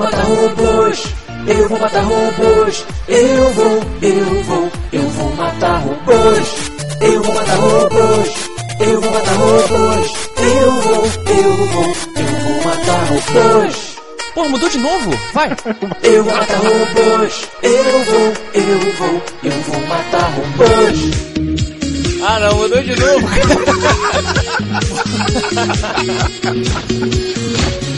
Eu, eu vou matar robôs. Eu vou matar robôs. Eu vou, eu vou, eu vou matar robôs. Eu vou matar robôs. Eu vou matar robôs. Eu vou, eu vou, eu vou matar robôs. Pô, mudou de novo? Vai. Eu vou matar robôs. Eu vou, eu vou, eu vou matar robôs. Ah, não, mudou de novo.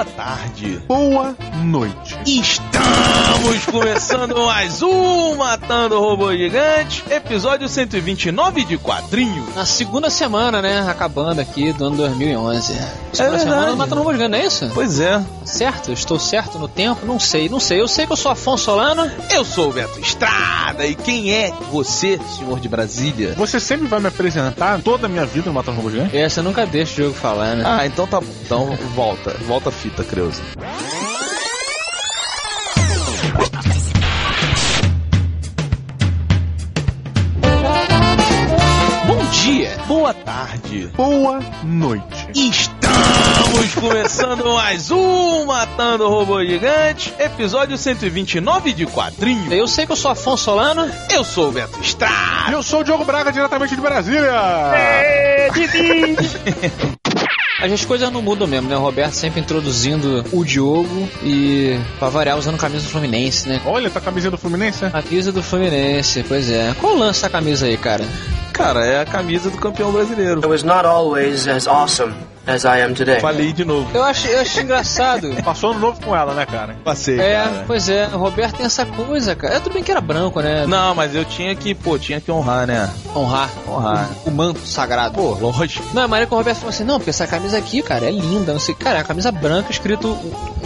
boa tarde. Boa noite. Estamos começando mais um Matando Robô Gigante, episódio 129 de quadrinho. Na segunda semana, né? Acabando aqui do ano 2011. Segunda verdade. semana do Matando Robô Gigante, não é isso? Pois é. Certo? Estou certo no tempo? Não sei, não sei. Eu sei que eu sou Afonso Solano. Eu sou o Beto Estrada e quem é você, senhor de Brasília? Você sempre vai me apresentar toda a minha vida no Matando Robô Gigante? Essa eu nunca deixo o jogo falar, né? Ah, então tá bom. Então volta. Volta a fita, Creuza. Boa tarde. Boa noite. Estamos começando mais um Matando Robô Gigante, episódio 129 de quadrinho. Eu sei que eu sou Afonso Solano. Eu sou o Beto Estrada. Eu sou o Diogo Braga, diretamente de Brasília. As coisas não mudam mesmo, né? O Roberto sempre introduzindo o Diogo e, pra variar, usando camisa do Fluminense, né? Olha, tá a camisinha do Fluminense, né? Camisa do Fluminense, pois é. Qual o lance da camisa aí, cara? Cara, é a camisa do campeão brasileiro. I was not always as awesome as I am today. Falei de novo. Eu acho, eu acho engraçado. Passou ano novo com ela, né, cara? Passei, É, cara. pois é, o Roberto tem essa coisa, cara. É tudo bem que era branco, né? Não, mas eu tinha que, pô, tinha que honrar, né? Honrar. Honrar. O, o manto sagrado. Pô, lógico. Não, a maneira que o Roberto falou assim, não, porque essa camisa aqui, cara, é linda, não sei. Cara, é a camisa branca escrito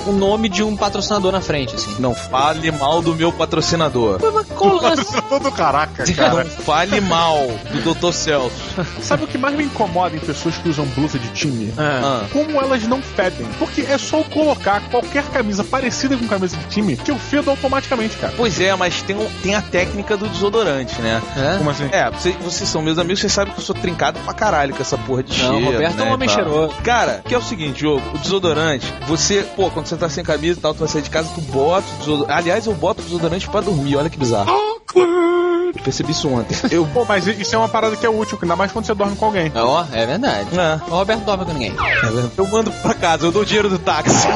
o, nome de um patrocinador na frente, assim. Não fale mal do meu patrocinador. Mas qual o lance? Todo caraca, cara. Não fale mal do Dr. Celso. Sabe o que mais me incomoda em pessoas que usam blusa de time? Ah. Ah, Como elas não fedem. Porque é só eu colocar qualquer camisa parecida com camisa de time que eu fedo automaticamente, cara. Pois é, mas tem, um- tem a técnica do desodorante, né? É? Como assim? É, vocês, vocês são meus amigos, vocês sabem que eu sou trincado pra caralho com essa porra de Não, cheiro, o Roberto é né, um homem e tal. cheiroso. Cara, que é o seguinte, jogo, o desodorante, você, pô, quando você tá sem camisa e tal, tu vai sair de casa, tu bota o desodorante. Aliás, eu boto o desodorante pra dormir, olha que bizarro. Eu percebi isso ontem. Eu. Pô, mas isso é uma parada que é útil, ainda mais quando você dorme com alguém. Ó, é verdade. É, O Roberto dorme com ninguém. eu mando pra casa, eu dou o dinheiro do táxi.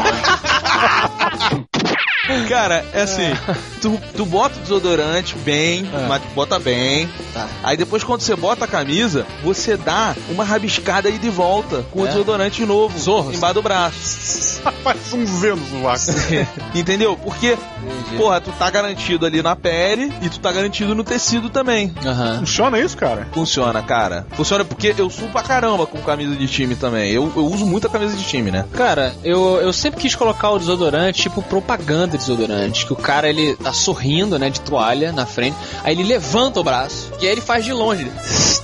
Cara, é assim, tu, tu bota o desodorante bem, É. mas bota bem. Tá. Aí depois quando você bota a camisa, você dá uma rabiscada aí de volta com o É? desodorante novo, Zorro. embaixo do braço. Faz um Z no. Entendeu? Porque, Entendi. porra, tu tá garantido ali na pele e tu tá garantido no tecido também. Aham. Funciona isso, cara? Funciona, cara. Funciona porque eu subo pra caramba com camisa de time também. Eu, eu uso muita camisa de time, né? Cara, eu, eu sempre quis colocar o desodorante, tipo propaganda de desodorante. Que o cara, ele tá sorrindo, né, de toalha na frente. Aí ele levanta o braço. E aí ele faz de longe. ele,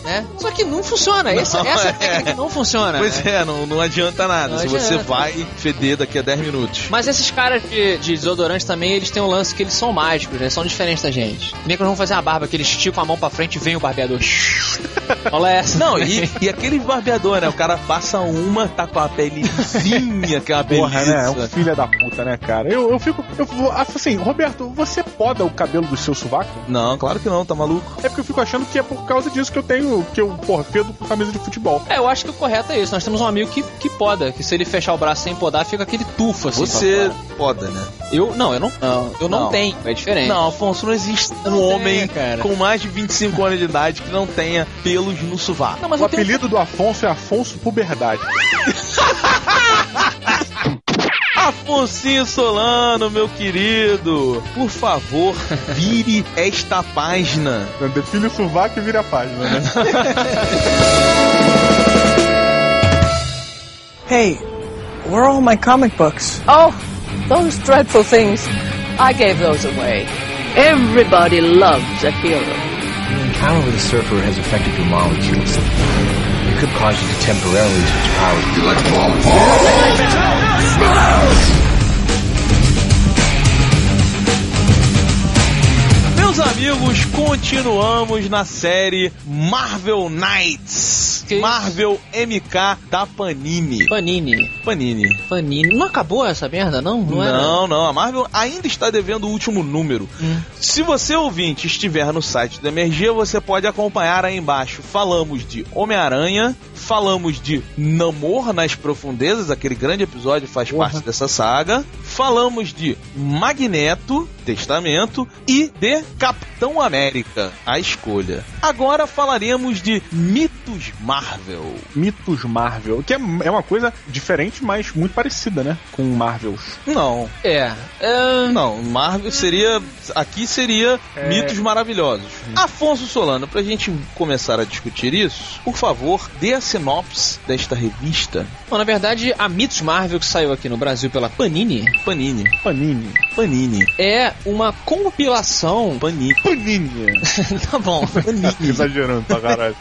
né? Só que não funciona. Essa, Não, essa é. técnica não funciona. Pois né? é, não, não adianta nada. Não Se você adianta. vai feder daqui a 10 minutos. Mas esses caras de, de desodorante também, eles têm um lance que eles são mágicos, né? São diferentes da gente. Nem que eles vão fazer uma barba que eles esticam a mão pra frente e vem o barbeador. Olha essa. Não, e, e aquele barbeador, né? O cara passa uma, tá com a pelezinha, que é uma beleza. Porra, né? É um filho da puta, né, cara? Eu, eu fico. Eu, assim, Roberto, você poda o cabelo do seu sovaco? Não, claro que não, tá maluco? É porque eu fico achando que é por causa disso que eu tenho. Que eu, porra, fedo com camisa de futebol. É, eu acho que o correto é isso. Nós temos um amigo que, que poda, que se ele fechar o braço sem podar, fica aquele tufo assim. Você poda, né? Eu não, eu não. eu não, Não. tenho. É diferente. Não, Afonso, não existe um Não tem, homem cara. com mais de 25 anos de idade que não tenha pelos no sovaco. Não, mas o eu tenho- apelido do Afonso é Afonso Puberdade. Afonsinho Solano, meu querido, por favor, vire esta página. Define o sovaco e vira a página, né? Hey, where are all my comic books? Oh, those dreadful things. I gave those away. Everybody loves a hero. The encounter with the surfer has affected your molecules. You could cause you to temporarily switch powers. Meus amigos, continuamos na série Marvel Knights. Marvel MK da Panini. Panini. Panini. Panini. Não acabou essa merda, não? Não, era? Não, não, a Marvel ainda está devendo o último número. Hum. Se você ouvinte estiver no site do MRG, você pode acompanhar aí embaixo. Falamos de Homem-Aranha, falamos de Namor nas Profundezas, aquele grande episódio faz parte dessa saga. Falamos de Magneto, Testamento, e de Capitão América, a escolha. Agora falaremos de mitos Marvel. Mitos Marvel, que é, é uma coisa diferente, mas muito parecida, né? Com Marvels. Não, É. é... Não, Marvel seria. Aqui seria É. mitos maravilhosos. Afonso Solano, pra gente começar a discutir isso, por favor, dê a sinopse desta revista Bom, na verdade, a Mitos Marvel que saiu aqui no Brasil pela Panini Panini. Panini. Panini. é uma compilação. Panini. Panini. tá bom. Exagerando pra caralho.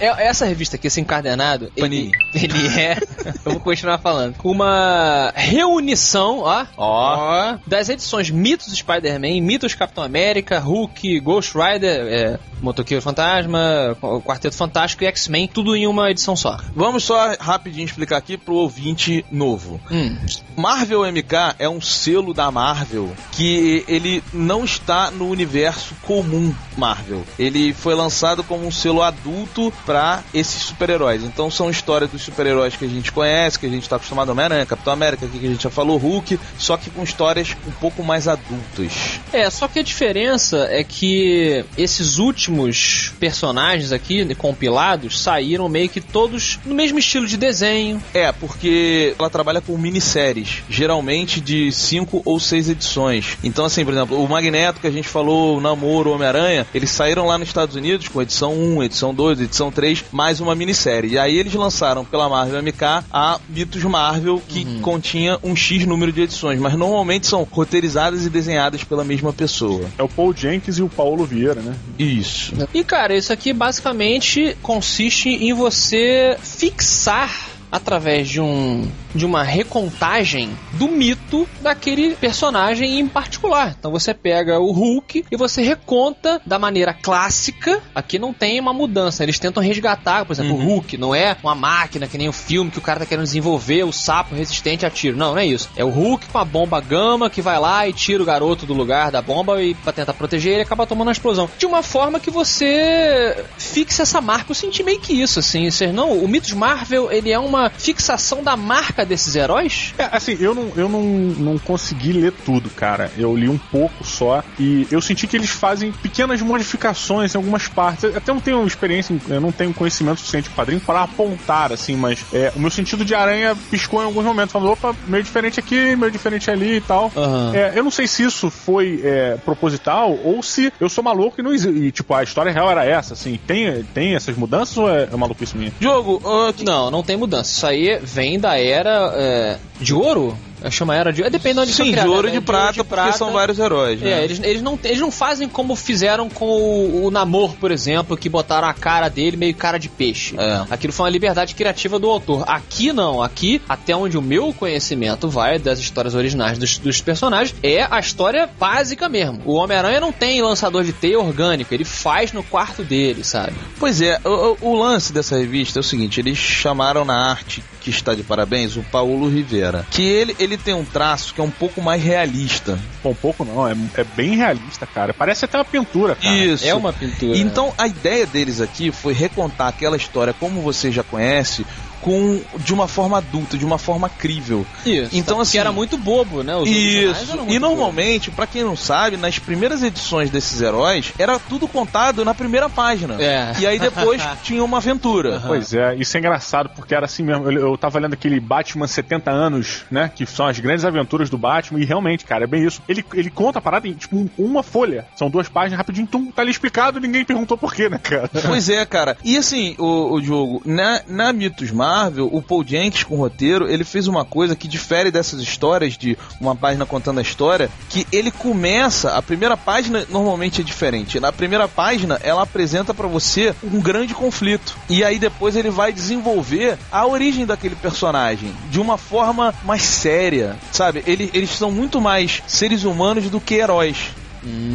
É- essa revista aqui, esse encadernado, ele, Panini. ele é. Eu vou continuar falando. Uma reunição, ó. Ó. Das edições Mitos Spider-Man, Mitos Capitão América, Hulk, Ghost Rider, é, Motoqueiro Fantasma, Quarteto Fantástico e X-Men, tudo em uma edição só. Vamos só rapidinho explicar aqui pro ouvinte novo. Hum. Marvel MK é um selo da Marvel que ele não está no universo comum Marvel. Ele foi lançado como um selo adulto para esses super-heróis. Então são histórias dos super-heróis que a gente conhece, que a gente está acostumado Homem-Aranha, Capitão América, aqui que a gente já falou, Hulk, só que com histórias um pouco mais adultas. É, só que a diferença é que esses últimos personagens aqui, compilados, saíram meio que todos no mesmo estilo de desenho. É, porque ela trabalha com minisséries, geralmente de cinco ou seis edições. Então, assim, por exemplo, o Magneto que a gente falou, o Namoro, o Homem-Aranha, eles saíram lá nos Estados Unidos com edição 1, edição 2, edição 3, mais uma minissérie. E aí eles lançaram pela Marvel MK a Mitos Marvel, que continha um X número de edições, mas normalmente são roteirizadas e desenhadas pela mesma pessoa. É o Paul Jenkins e o Paulo Vieira, né? Isso. E cara, isso aqui basicamente consiste em você fixar através de um de uma recontagem do mito daquele personagem em particular. Então você pega o Hulk e você reconta da maneira clássica. Aqui não tem uma mudança. Eles tentam resgatar, por exemplo, o Hulk não é uma máquina que nem o filme que o cara tá querendo desenvolver, o sapo resistente a tiro. Não, não é isso. É o Hulk com a bomba gama que vai lá e tira o garoto do lugar da bomba e pra tentar proteger ele acaba tomando uma explosão. De uma forma que você fixe essa marca. Eu senti meio que isso, assim. Não, o Mitos Marvel, ele é uma fixação da marca desses heróis? É, assim, eu não, eu não, não consegui ler tudo, cara. Eu li um pouco só e eu senti que eles fazem pequenas modificações em algumas partes. Eu até não tenho experiência, eu não tenho conhecimento suficiente de quadrinho para apontar, assim, mas é, o meu sentido de aranha piscou em alguns momentos, falando, opa, meio diferente aqui, meio diferente ali e tal. Aham. É, eu não sei se isso foi é, proposital ou se eu sou maluco e não. E, tipo, a história real era essa, assim. Tem, tem essas mudanças ou é, é maluquice minha? Jogo, ah, que- Não, não tem mudança. Isso aí vem da era é, de ouro? Eu chamo a era de. É, depende de onde sim, de criada, ouro e né? de prata, porque prata. são vários heróis. né? É, eles, eles, não, eles não fazem como fizeram com o, o Namor, por exemplo, que botaram a cara dele meio cara de peixe. É. Aquilo foi uma liberdade criativa do autor. Aqui não, aqui, até onde o meu conhecimento vai das histórias originais dos, dos personagens, é a história básica mesmo. O Homem-Aranha não tem lançador de teia orgânico, ele faz no quarto dele, sabe? Pois é, o- o lance dessa revista é o seguinte, eles chamaram na arte que está de parabéns o Paulo Rivera, que ele, ele tem um traço que é um pouco mais realista. Pô, um pouco não, é, é bem realista, cara. Parece até uma pintura, cara. Isso. É uma pintura. Então a ideia deles aqui foi recontar aquela história como você já conhece, com de uma forma adulta, de uma forma crível. Isso. Então, que assim- era muito bobo, né? Os Isso. E normalmente, pra quem não sabe, nas primeiras edições desses heróis, era tudo contado na primeira página. É. E aí depois tinha uma aventura. Pois é, isso é engraçado porque era assim mesmo. Eu, eu tava lendo aquele Batman 70 anos, né? Que são as grandes aventuras do Batman, e realmente, cara, é bem isso. Ele, ele conta a parada em tipo um- uma folha. São duas páginas, rapidinho, tum, tá ali explicado, ninguém perguntou por quê, né, cara? Pois é, cara. E assim, o, o jogo, na, na Mitos Marvel, o Paul Jenkins com o roteiro, ele fez uma coisa que difere dessas histórias de uma página contando a história, que ele começa, a primeira página normalmente é diferente. Na primeira página, ela apresenta para você um grande conflito. E aí depois ele vai desenvolver a origem daquele personagem de uma forma mais séria, sabe? Ele, eles são muito mais seres humanos do que heróis.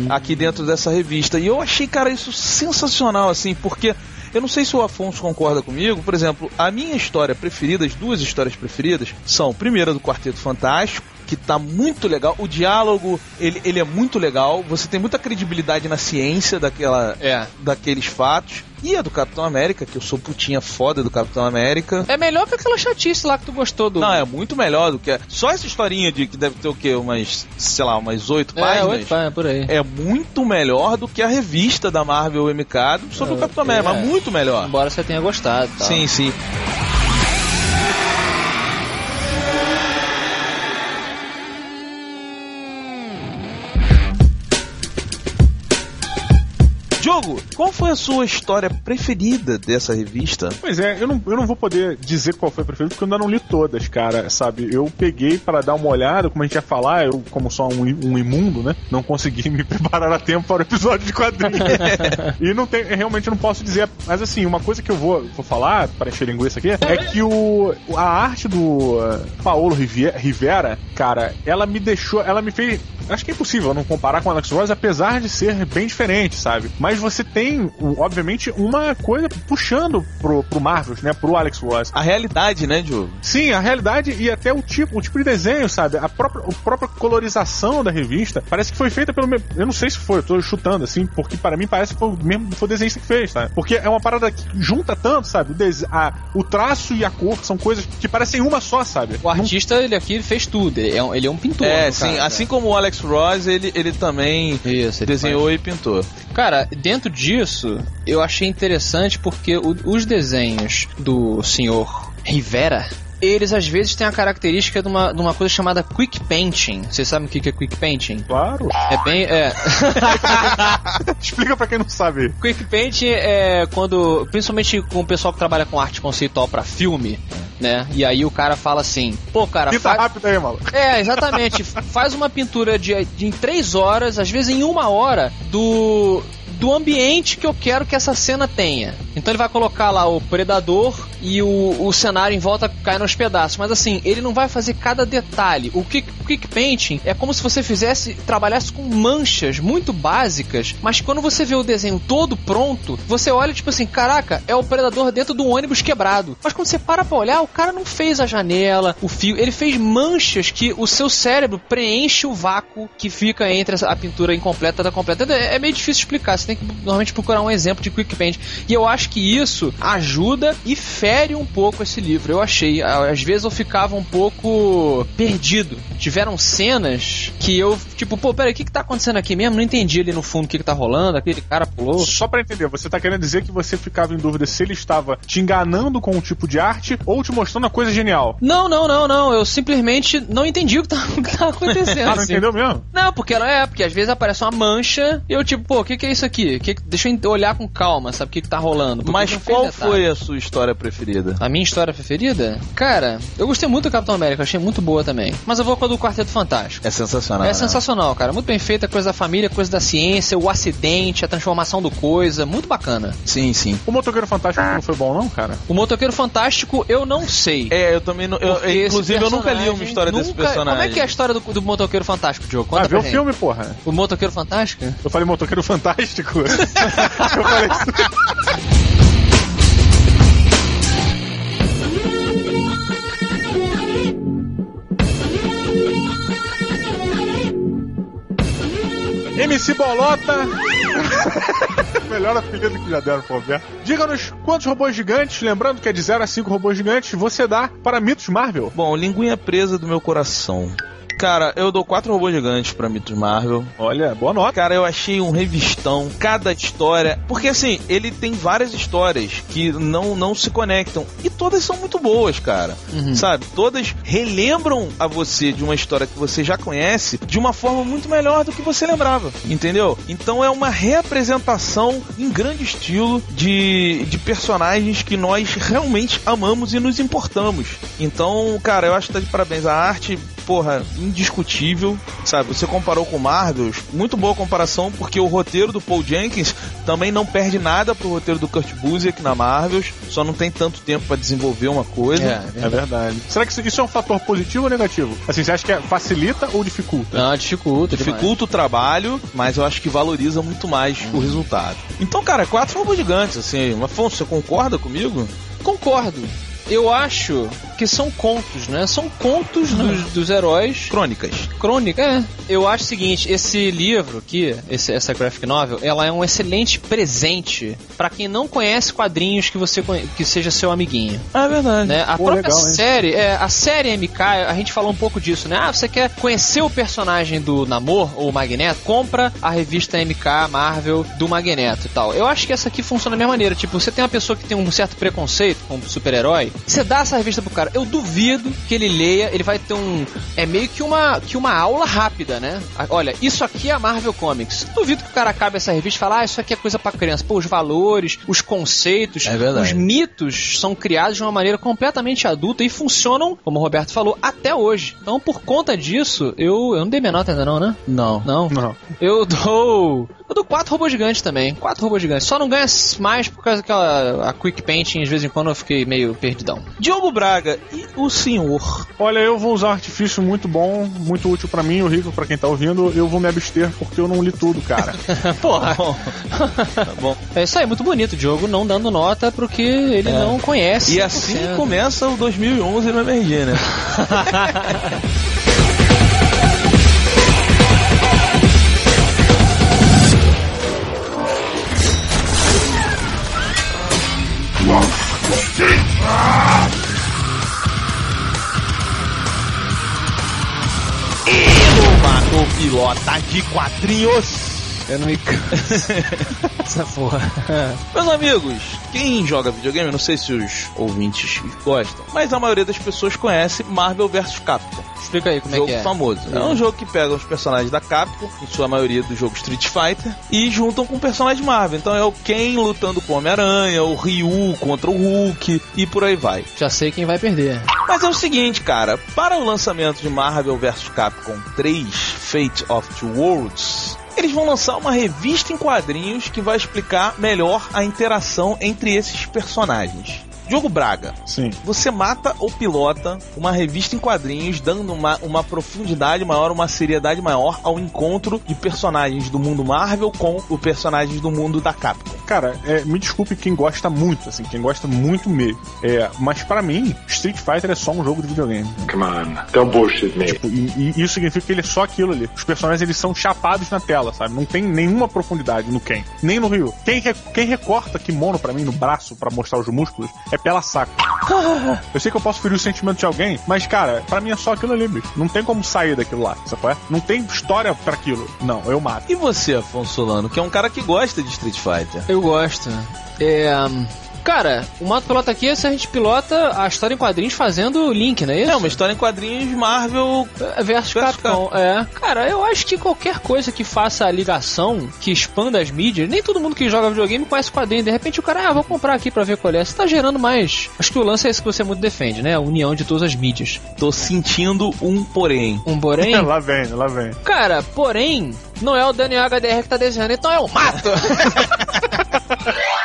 Aqui dentro dessa revista. E eu achei, cara, isso sensacional, assim, porque eu não sei se o Afonso concorda comigo. Por exemplo, a minha história preferida, as duas histórias preferidas, são primeira do Quarteto Fantástico, que tá muito legal. O diálogo, ele, ele é muito legal. Você tem muita credibilidade na ciência daquela, É. daqueles fatos. E a do Capitão América, que eu sou putinha foda do Capitão América. É melhor que aquela chatice lá que tu gostou do. Não, é muito melhor do que. a- Só essa historinha de que deve ter o quê? Umas, sei lá, umas oito é, páginas. oito páginas, por aí. É muito melhor do que a revista da Marvel MK sobre o Capitão América, é. mas muito melhor. Embora você tenha gostado. tal. Sim, sim. Diogo, qual foi a sua história preferida dessa revista? Pois é, eu não, eu não vou poder dizer qual foi a preferida, porque eu ainda não li todas, cara, sabe? Eu peguei para dar uma olhada, como a gente ia falar, eu, como só um, um imundo, né? Não consegui me preparar a tempo para o episódio de quadrinhos. e não tem, realmente não posso dizer. Mas assim, uma coisa que eu vou, vou falar, para encher linguiça aqui, é que o, a arte do uh, Paulo Rivera, cara, ela me deixou, ela me fez. Acho que é impossível não comparar com o Alex Ross, apesar de ser bem diferente, sabe? Mas você tem, o- obviamente, uma coisa puxando pro, pro Marvel, né? Pro Alex Ross. A realidade, né, Diogo? Sim, a realidade e até o tipo, o tipo de desenho, sabe? A própria, a própria colorização da revista parece que foi feita pelo mesmo. Eu não sei se foi, eu tô chutando assim, porque para mim parece que foi o mesmo foi o desenhista que fez, sabe? Porque é uma parada que junta tanto, sabe? O, a- o traço e a cor são coisas que parecem uma só, sabe? O artista, ele aqui ele fez tudo. Ele é um, ele é um pintor. É, sim. caso, Assim como o Alex Ross, ele, ele também Isso, ele desenhou e pintou. Cara, dentro disso, eu achei interessante porque o- os desenhos do senhor Rivera. Eles às vezes têm a característica de uma, de uma coisa chamada quick painting. Vocês sabem o que é quick painting? Claro. É bem. É. Explica pra quem não sabe. quick painting é quando. Principalmente com o pessoal que trabalha com arte conceitual pra filme, né? E aí o cara fala assim: pô, cara, Pinta faz. rápido aí, maluco. É, exatamente. Faz uma pintura de, de em três horas, às vezes em uma hora, do do ambiente que eu quero que essa cena tenha. Então ele vai colocar lá o predador e o, o cenário em volta cai nos pedaços. Mas assim, ele não vai fazer cada detalhe. O quick, quick painting é como se você fizesse, trabalhasse com manchas muito básicas, mas quando você vê o desenho todo pronto, você olha tipo assim, caraca, é o predador dentro do ônibus quebrado. Mas quando você para pra olhar, o cara não fez a janela, o fio, ele fez manchas que o seu cérebro preenche o vácuo que fica entre a pintura incompleta da completa. É é meio difícil explicar, você tem que normalmente procurar um exemplo de quick paint. E eu acho que isso ajuda e fere um pouco esse livro. Eu achei, às vezes eu ficava um pouco perdido. Tiveram cenas que eu, tipo, pô, peraí, o que que tá acontecendo aqui mesmo? Não entendi ali no fundo o que que tá rolando, aquele cara pulou. Só pra entender, você tá querendo dizer que você ficava em dúvida se ele estava te enganando com um tipo de arte ou te mostrando uma coisa genial? Não, não, não, não. Eu simplesmente não entendi o que tá, o que tá acontecendo. Ah, não assim. entendeu mesmo? Não, porque ela é, porque às vezes aparece uma mancha e eu tipo, pô, o que, que é isso aqui? Que, deixa eu olhar com calma, sabe o que, que tá rolando. Porque Mas qual foi a sua história preferida? A minha história preferida? Cara, eu gostei muito do Capitão América, achei muito boa também. Mas eu vou com a do Quarteto Fantástico. É sensacional. É né? sensacional, cara. Muito bem feita, coisa da família, coisa da ciência, o acidente, a transformação do coisa. Muito bacana. Sim, sim. O Motoqueiro Fantástico não foi bom, não, cara? O Motoqueiro Fantástico, eu não sei. É, eu também não. eu- inclusive, eu nunca li uma história desse nunca- personagem. Como é que é a história do, do Motoqueiro Fantástico, Diogo? Conta ah, vê pra o filme, porra. O Motoqueiro Fantástico? Eu falei Motoqueiro Fantástico. eu falei MC Bolota. Melhor apelido que já deram pro Roberto. Diga-nos quantos robôs gigantes, lembrando que é de 0 a 5 robôs gigantes, você dá para Mitos Marvel. Bom, linguinha presa do meu coração. Cara, eu dou quatro robôs gigantes pra Mitos Marvel. Olha, boa nota. Cara, eu achei um revistão, cada história. Porque assim, ele tem várias histórias que não, não se conectam. E todas são muito boas, cara. Uhum. Sabe? Todas relembram a você de uma história que você já conhece de uma forma muito melhor do que você lembrava, entendeu? Então é uma reapresentação em grande estilo de, de personagens que nós realmente amamos e nos importamos. Então, cara, eu acho que tá de parabéns. A arte, porra, indiscutível, sabe? Você comparou com Marvel, muito boa comparação, porque o roteiro do Paul Jenkins também não perde nada pro roteiro do Kurt Busiek na Marvel, só não tem tanto tempo pra desenvolver uma coisa. É, É verdade. Será que isso é um fator positivo ou negativo? Assim, você acha que é- facilita ou dificulta? Não, dificulta. demais. Dificulta o trabalho, mas eu acho que valoriza muito mais o resultado. Então, cara, quatro robôs gigantes, assim. Afonso, você concorda comigo? Concordo. Eu acho que são contos, né? São contos dos, dos heróis. Crônicas. Crônica, é. Eu acho o seguinte, esse livro aqui, esse- essa graphic novel, ela é um excelente presente pra quem não conhece quadrinhos que você que seja seu amiguinho. Ah, é verdade. Né? A Pô, própria legal, série, é, a série MK, a gente falou um pouco disso, né? Ah, você quer conhecer o personagem do Namor ou Magneto? Compra a revista MK Marvel do Magneto e tal. Eu acho que essa aqui funciona da mesma maneira. Tipo, você tem uma pessoa que tem um certo preconceito com super-herói, você dá essa revista pro cara. Eu duvido que ele leia, ele vai ter um. É meio que uma, que uma aula rápida, né? Olha, isso aqui é a Marvel Comics. Duvido que o cara acabe essa revista e fale, ah, isso aqui é coisa pra criança. Pô, os valores, os conceitos, É os mitos são criados de uma maneira completamente adulta e funcionam, como o Roberto falou, até hoje. Então, por conta disso, eu, eu não dei minha nota ainda não, né? Não. Não. Não. Eu dou. Eu dou quatro robôs gigantes também. Quatro robôs gigantes. Só não ganha mais por causa daquela. A Quick Painting, de vez em quando eu fiquei meio perdidão. Diogo Braga e o senhor. Olha, eu vou usar um artifício muito bom, muito útil pra mim, o rico pra quem tá ouvindo. Eu vou me abster porque eu não li tudo, cara. Porra. Tá bom. É isso aí, muito bonito. O Diogo não dando nota porque ele não conhece. E assim 100%. começa o 2011 no MRG, né? pilota de quadrinhos. Eu não me canso. Essa porra. Meus amigos, quem joga videogame, não sei se os ouvintes gostam, mas a maioria das pessoas conhece Marvel vs Capcom. Explica aí como jogo é que é. famoso. É um jogo que pega os personagens da Capcom, em sua maioria do jogo Street Fighter, e juntam com personagens Marvel. Então é o Ken lutando com o Homem-Aranha, o Ryu contra o Hulk e por aí vai. Já sei quem vai perder. Mas é o seguinte, cara, para o lançamento de Marvel vs Capcom 3 Fate of Two Worlds, eles vão lançar uma revista em quadrinhos que vai explicar melhor a interação entre esses personagens. Diogo Braga, Sim. você mata ou pilota uma revista em quadrinhos, dando uma, uma profundidade maior, uma seriedade maior ao encontro de personagens do mundo Marvel com os personagens do mundo da Capcom. Cara, é, me desculpe quem gosta muito, assim, quem gosta muito mesmo. É, mas pra mim, Street Fighter é só um jogo de videogame. Come on, don't bullshit me. Tipo, e, e isso significa que ele é só aquilo ali. Os personagens eles são chapados na tela, sabe? Não tem nenhuma profundidade no Ken, nem no Ryu. Quem, quem recorta kimono pra mim no braço pra mostrar os músculos é pela saco. Eu sei que eu posso ferir o sentimento de alguém, mas cara, pra mim é só aquilo ali, bicho. Não tem como sair daquilo lá, sabe? qual é? Não tem história pra aquilo. Não, eu mato. E você, Afonso Solano, que é um cara que gosta de Street Fighter? Eu gosto. É. hum, Cara, o Mato Pilota aqui é se a gente pilota a história em quadrinhos fazendo o link, não é isso? É uma história em quadrinhos Marvel. É, Versus Versus Capcom, é. Cara, eu acho que qualquer coisa que faça a ligação, que expanda as mídias, nem todo mundo que joga videogame conhece quadrinho. De repente o cara, ah, vou comprar aqui pra ver qual é. Você tá gerando mais. Acho que o lance é esse que você muito defende, né? A união de todas as mídias. Tô sentindo um porém. Um porém. lá vem, lá vem. Cara, porém, não é o Daniel HDR que tá desenhando, então é o mato!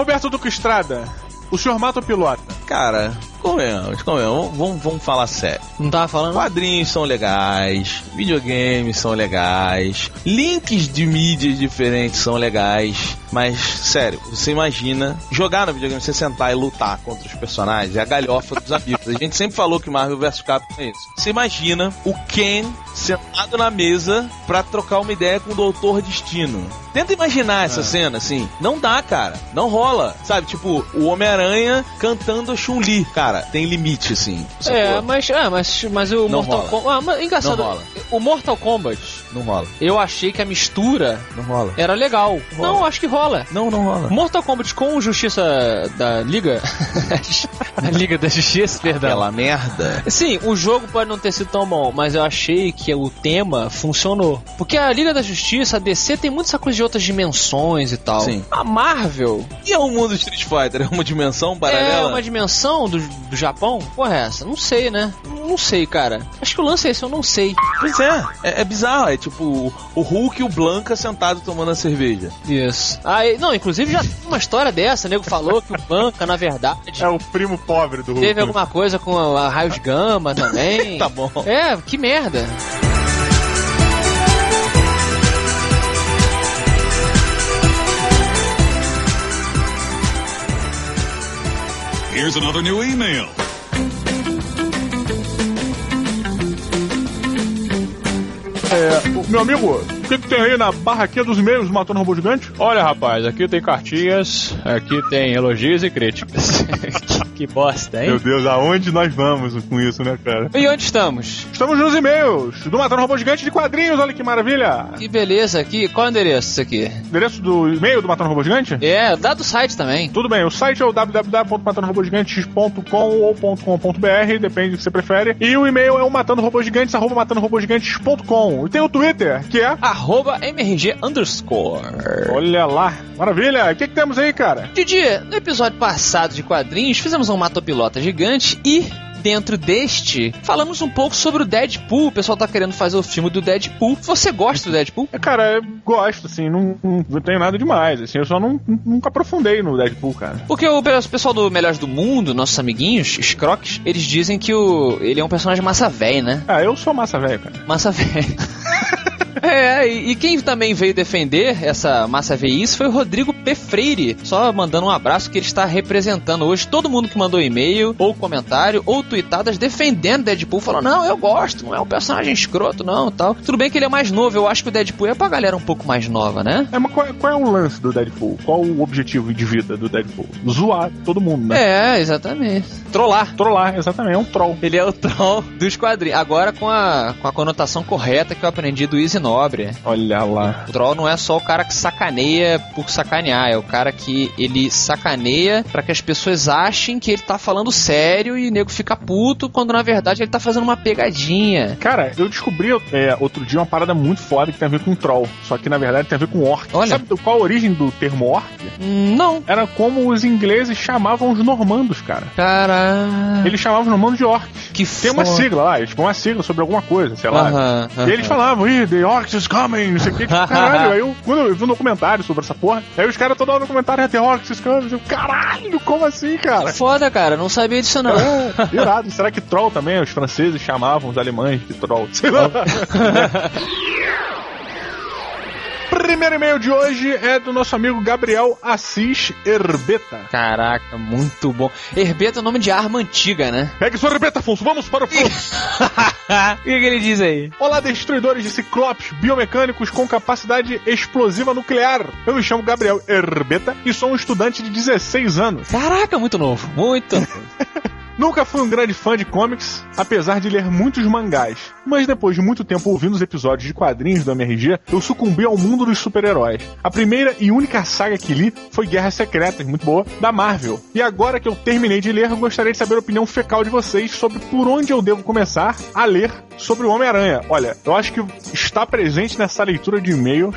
Roberto Duque Estrada, o senhor mata ou pilota? Cara, convenhamos, convenhamos. Vamos, vamos falar sério. Não tava falando? Quadrinhos são legais, videogames são legais, links de mídias diferentes são legais, mas sério, você imagina jogar no videogame, você sentar e lutar contra os personagens, é a galhofa dos amigos. A gente sempre falou que Marvel vs Capcom é isso. Você imagina o Ken sentado na mesa pra trocar uma ideia com o Doutor Destino. Tenta imaginar essa cena assim. Não dá, cara. Não rola. Sabe, tipo, o Homem-Aranha cantando a Chun-Li, cara. Cara, tem limite, assim. É, mas, é, mas, mas o Não Mortal. Kombat. Ah, mas engraçado. Não rola. O Mortal Kombat, Não rola. eu achei que a mistura Não rola. era legal. Rola. Não, acho que rola. Não, não rola. Mortal Kombat com Justiça da Liga. da Liga da Justiça, perdão. Aquela merda. Sim, o jogo pode não ter sido tão bom, mas eu achei que o tema funcionou. Porque a Liga da Justiça, a DC, tem muita essa coisa de outras dimensões e tal. Sim. A Marvel E é o mundo Street Fighter? É uma dimensão paralela? é uma dimensão do, do Japão? Porra, é essa? Não sei, né? Não sei, cara. Acho que o lance é esse, eu não sei. Pois é. é. é bizarro. É tipo o- Hulk e o Blanca sentado tomando a cerveja. Isso. Ah, e- não, inclusive já tem uma história dessa, o nego falou que o Blanca, na verdade, É o primo pobre do Hulk. teve alguma coisa com a, a raios gama também. Tá bom. É, que merda. Here's another new email. É, meu amigo, o que, que tem aí na barraquinha dos e-mails do Matando Robô Gigante? Olha, rapaz, aqui tem cartinhas, aqui tem elogios e críticas. que, bosta, hein? Meu Deus, aonde nós vamos com isso, né, cara? E onde estamos? Estamos nos e-mails do Matando Robô Gigante de quadrinhos, olha que maravilha! Que beleza aqui. Qual é o endereço isso aqui? Endereço do e-mail do Matando Robô Gigante? É, dá do site também. Tudo bem, o site é o www.matandorobogigantes.com ou .com.br, depende do que você prefere. E o e-mail é o matandorobogigantes, arroba matandorobogigantes.com. E tem o Twitter, que é... Arroba MRG underscore. Olha lá, maravilha! O que, que temos aí, cara? Didi, no episódio passado de quadrinhos, fizemos um matopilota gigante e. Dentro deste, falamos um pouco sobre o Deadpool. O pessoal tá querendo fazer o filme do Deadpool. Você gosta do Deadpool? É, Cara, eu gosto, assim, não, não, não tenho nada demais, assim, eu só não, nunca aprofundei no Deadpool, cara. Porque o pe- o pessoal do Melhores do Mundo, nossos amiguinhos, os croques, eles dizem que o, ele é um personagem massa velho, né? Ah, eu sou massa velho, cara. Massa velho. É, e, e quem também veio defender essa massa veice foi o Rodrigo P. Freire. Só mandando um abraço que ele está representando hoje todo mundo que mandou e-mail, ou comentário, ou tweetadas defendendo Deadpool. Falou, não, eu gosto, não é um personagem escroto, não, tal. Tudo bem que ele é mais novo, eu acho que o Deadpool é pra galera um pouco mais nova, né? É, mas qual, qual é o lance do Deadpool? Qual o objetivo de vida do Deadpool? Zoar todo mundo, né? É, exatamente. Trollar. Trollar, exatamente, é um troll. Ele é o troll dos quadrinhos. Agora com a, com a conotação correta que eu aprendi do Easy Nobre. Olha lá. O troll não é só o cara que sacaneia por sacanear, é o cara que ele sacaneia pra que as pessoas achem que ele tá falando sério e o nego fica puto, quando na verdade ele tá fazendo uma pegadinha. Cara, eu descobri é, outro dia uma parada muito foda que tem a ver com troll. Só que na verdade tem a ver com orc. Olha. Sabe qual a origem do termo orc? Hum, Não. Era como os ingleses chamavam os normandos, cara. Cara. Eles chamavam os normandos de orcs. Que Tem uma sigla lá, eles tinham uma sigla sobre alguma coisa, sei lá. Aham, aham. E eles falavam, ih, the orcs is coming, não sei o que. Caralho, aí eu, quando eu vi um documentário sobre essa porra, aí os caras toda hora no comentário, orcs is coming. Eu, caralho, como assim, cara? Foda, cara, não sabia disso não. É, irado. Será que troll também? Os franceses chamavam os alemães de troll. Sei lá. Primeiro e-mail de hoje é do nosso amigo Gabriel Assis Herbeta. Caraca, muito bom. Herbeta é o nome de arma antiga, né? Pegue sua Herbeta, Afonso, vamos para o fluxo. O que, que ele diz aí? Olá, destruidores de ciclopes biomecânicos com capacidade explosiva nuclear. Eu me chamo Gabriel Herbeta e sou um estudante de 16 anos. Caraca, muito novo. Muito novo. Nunca fui um grande fã de comics, apesar de ler muitos mangás. Mas depois de muito tempo ouvindo os episódios de quadrinhos do MRG, eu sucumbi ao mundo dos super-heróis. A primeira e única saga que li foi Guerras Secretas, muito boa, da Marvel. E agora que eu terminei de ler, gostaria de saber a opinião fecal de vocês sobre por onde eu devo começar a ler sobre o Homem-Aranha. Olha, eu acho que está presente nessa leitura de e-mail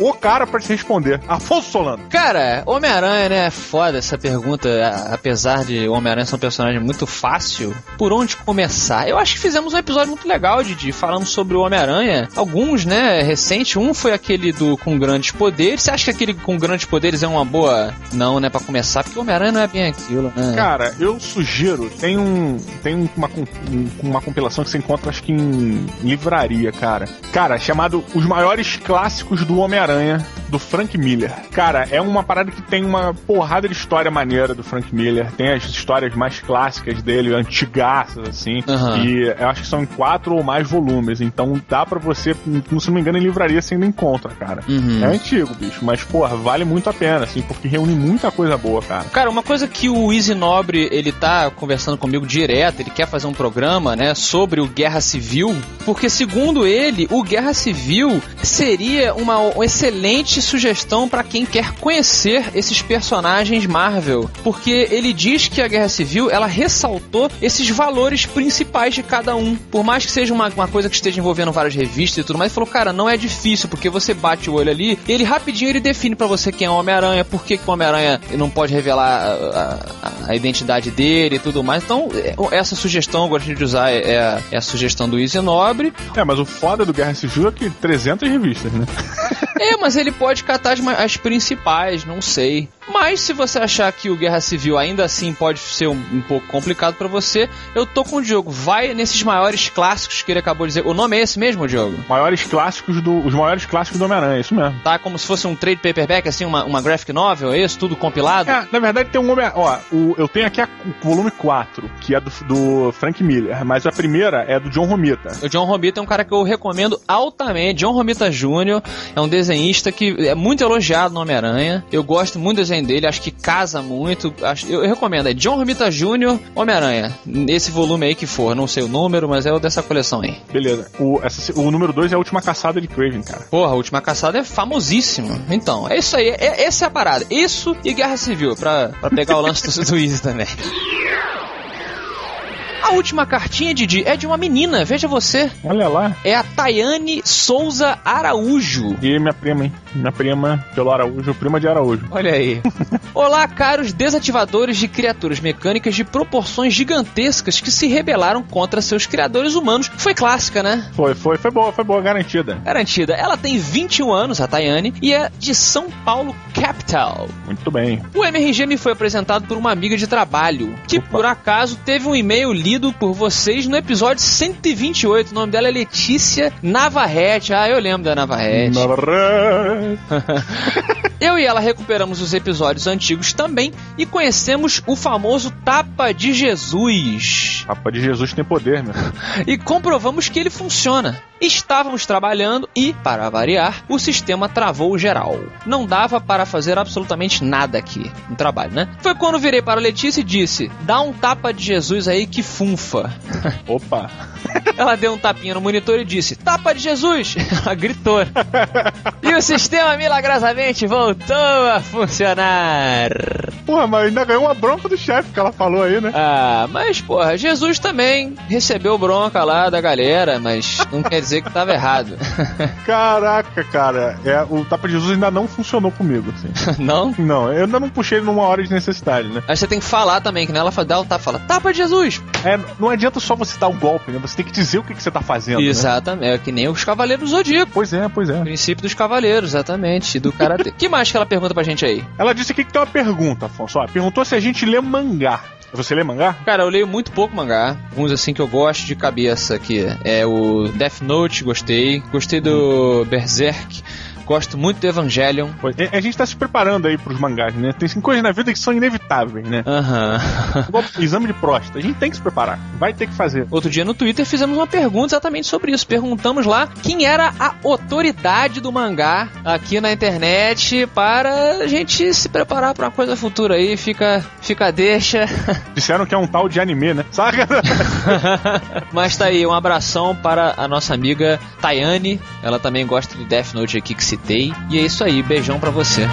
o, o cara para te responder. Afonso Solano. Cara, Homem-Aranha, né? É foda essa pergunta. Apesar de Homem-Aranha ser um personagem muito fácil, por onde começar? Eu acho que fizemos um episódio muito legal, Didi, falando sobre o Homem-Aranha. Alguns, né? Recente. Um foi aquele do Com Grandes Poderes. Você acha que aquele com Grandes Poderes é uma boa. Não, né? Pra começar, porque o Homem-Aranha não é bem aquilo, né? Cara, eu sugiro, tem um. Tem uma, um- uma compilação que você encontra, acho que em livraria, cara. Cara, chamado Os Maiores Clássicos do Homem-Aranha. do Frank Miller. Cara, é uma parada que tem uma porrada de história maneira do Frank Miller. Tem as histórias mais clássicas dele, antigaças, assim. Aham. E eu acho que são em quatro ou mais volumes. Então dá pra você, se não me engano, em livraria você ainda encontra, cara. Uhum. É antigo, bicho. Mas, porra, vale muito a pena, assim, porque reúne muita coisa boa, cara. Cara, uma coisa que o Easy Nobre, ele tá conversando comigo direto, ele quer fazer um programa, né, sobre o Guerra Civil, porque segundo ele, o Guerra Civil seria uma, excelente sugestão pra quem quer conhecer esses personagens Marvel, porque ele diz que a Guerra Civil, ela ressaltou esses valores principais de cada um. Por mais que seja uma, uma coisa que esteja envolvendo várias revistas e tudo mais, ele falou, cara, não é difícil, porque você bate o olho ali, ele rapidinho ele define pra você quem é o Homem-Aranha, por que, que o Homem-Aranha não pode revelar a, a- a identidade dele e tudo mais. Então, é, essa sugestão eu gostaria de usar é, é a sugestão do Easy Nobre. É, mas o foda do Guerra Civil é que 300 revistas, né? É, mas ele pode catar as, as principais, não sei. Mas se você achar que o Guerra Civil ainda assim pode ser um, um pouco complicado pra você, eu tô com o Diogo. Vai nesses maiores clássicos que ele acabou de dizer. O nome é esse mesmo, Diogo? Maiores clássicos do, os maiores clássicos do Homem-Aranha, isso mesmo. Tá como se fosse um trade paperback, assim, uma, uma graphic novel, é isso? Tudo compilado? É, na verdade tem um homem. Ó, o- eu tenho aqui a- o volume 4, que é do, do Frank Miller, mas a primeira é do John Romita. O John Romita é um cara que eu recomendo altamente. John Romita Jr. é um desenhista que é muito elogiado no Homem-Aranha. Eu gosto muito do desenho dele, acho que casa muito. Acho- eu, eu recomendo. É John Romita Jr. Homem-Aranha. Nesse volume aí que for, não sei o número, mas é o dessa coleção aí. Beleza. O, essa- o número 2 é a última caçada de Craven, cara. Porra, a última caçada é famosíssima. Então, é isso aí. É, essa é a parada. Isso e Guerra Civil, pra, pra pegar o lance do, do Easy também. A última cartinha, Didi, é de uma menina, veja você. Olha lá. É a Tayane Souza Araújo. E minha prima, hein? Minha prima, pelo Araújo, prima de Araújo. Olha aí. Olá, caros desativadores de criaturas mecânicas de proporções gigantescas que se rebelaram contra seus criadores humanos. Foi clássica, né? Foi, foi, foi boa, foi boa, garantida. Garantida. Ela tem 21 anos, a Tayane, e é de São Paulo, capital. Muito bem. O MRG me foi apresentado por uma amiga de trabalho, que por acaso teve um e-mail lido por vocês no episódio 128. O nome dela é Letícia Navarrete. Ah, eu lembro da Navarrete. Navarrete. Eu e ela recuperamos os episódios antigos também e conhecemos o famoso Tapa de Jesus. Tapa de Jesus tem poder, meu. E comprovamos que ele funciona. Estávamos trabalhando e, para variar, o sistema travou geral. Não dava para fazer absolutamente nada aqui no trabalho, né? Foi quando virei para a Letícia e disse: Dá um tapa de Jesus aí que funfa. Opa. Ela deu um tapinha no monitor e disse: Tapa de Jesus! Ela gritou. E o sistema milagrosamente voltou a funcionar. Porra, mas ainda ganhou uma bronca do chefe que ela falou aí, né? Ah, mas porra, Jesus também recebeu bronca lá da galera, mas não quer dizer que tava errado. Caraca, cara. É, o Tapa de Jesus ainda não funcionou comigo, assim. Não? Não, eu ainda não puxei ele numa hora de necessidade, né? Aí você tem que falar também, que nela fala, dá o tapa, fala, tapa de Jesus! É, não adianta só você dar o golpe, né? Você tem que dizer o que, que você tá fazendo. né? Exatamente, é que nem os Cavaleiros Zodíaco. Pois é, pois é. Princípio dos Cavaleiros, exatamente, do Karatê. que mais que ela pergunta pra gente aí? Ela disse aqui que tem uma pergunta, Afonso. Ó, perguntou se a gente lê mangá. Você lê mangá? Cara, eu leio muito pouco mangá. Uns assim que eu gosto de cabeça aqui. É o Death Note, gostei. Gostei do Berserk. Gosto muito do Evangelion. Pois, é, a gente tá se preparando aí pros mangás, né? Tem coisas na vida que são inevitáveis, né? Aham. Igual exame de próstata. A gente tem que se preparar. Vai ter que fazer. Outro dia no Twitter fizemos uma pergunta exatamente sobre isso. Perguntamos lá quem era a autoridade do mangá aqui na internet para a gente se preparar para uma coisa futura aí. Fica, fica deixa. Disseram que é um tal de anime, né? Saca? Mas tá aí, um abração para a nossa amiga Tayane. Ela também gosta do Death Note aqui que citei. E é isso aí, beijão pra você.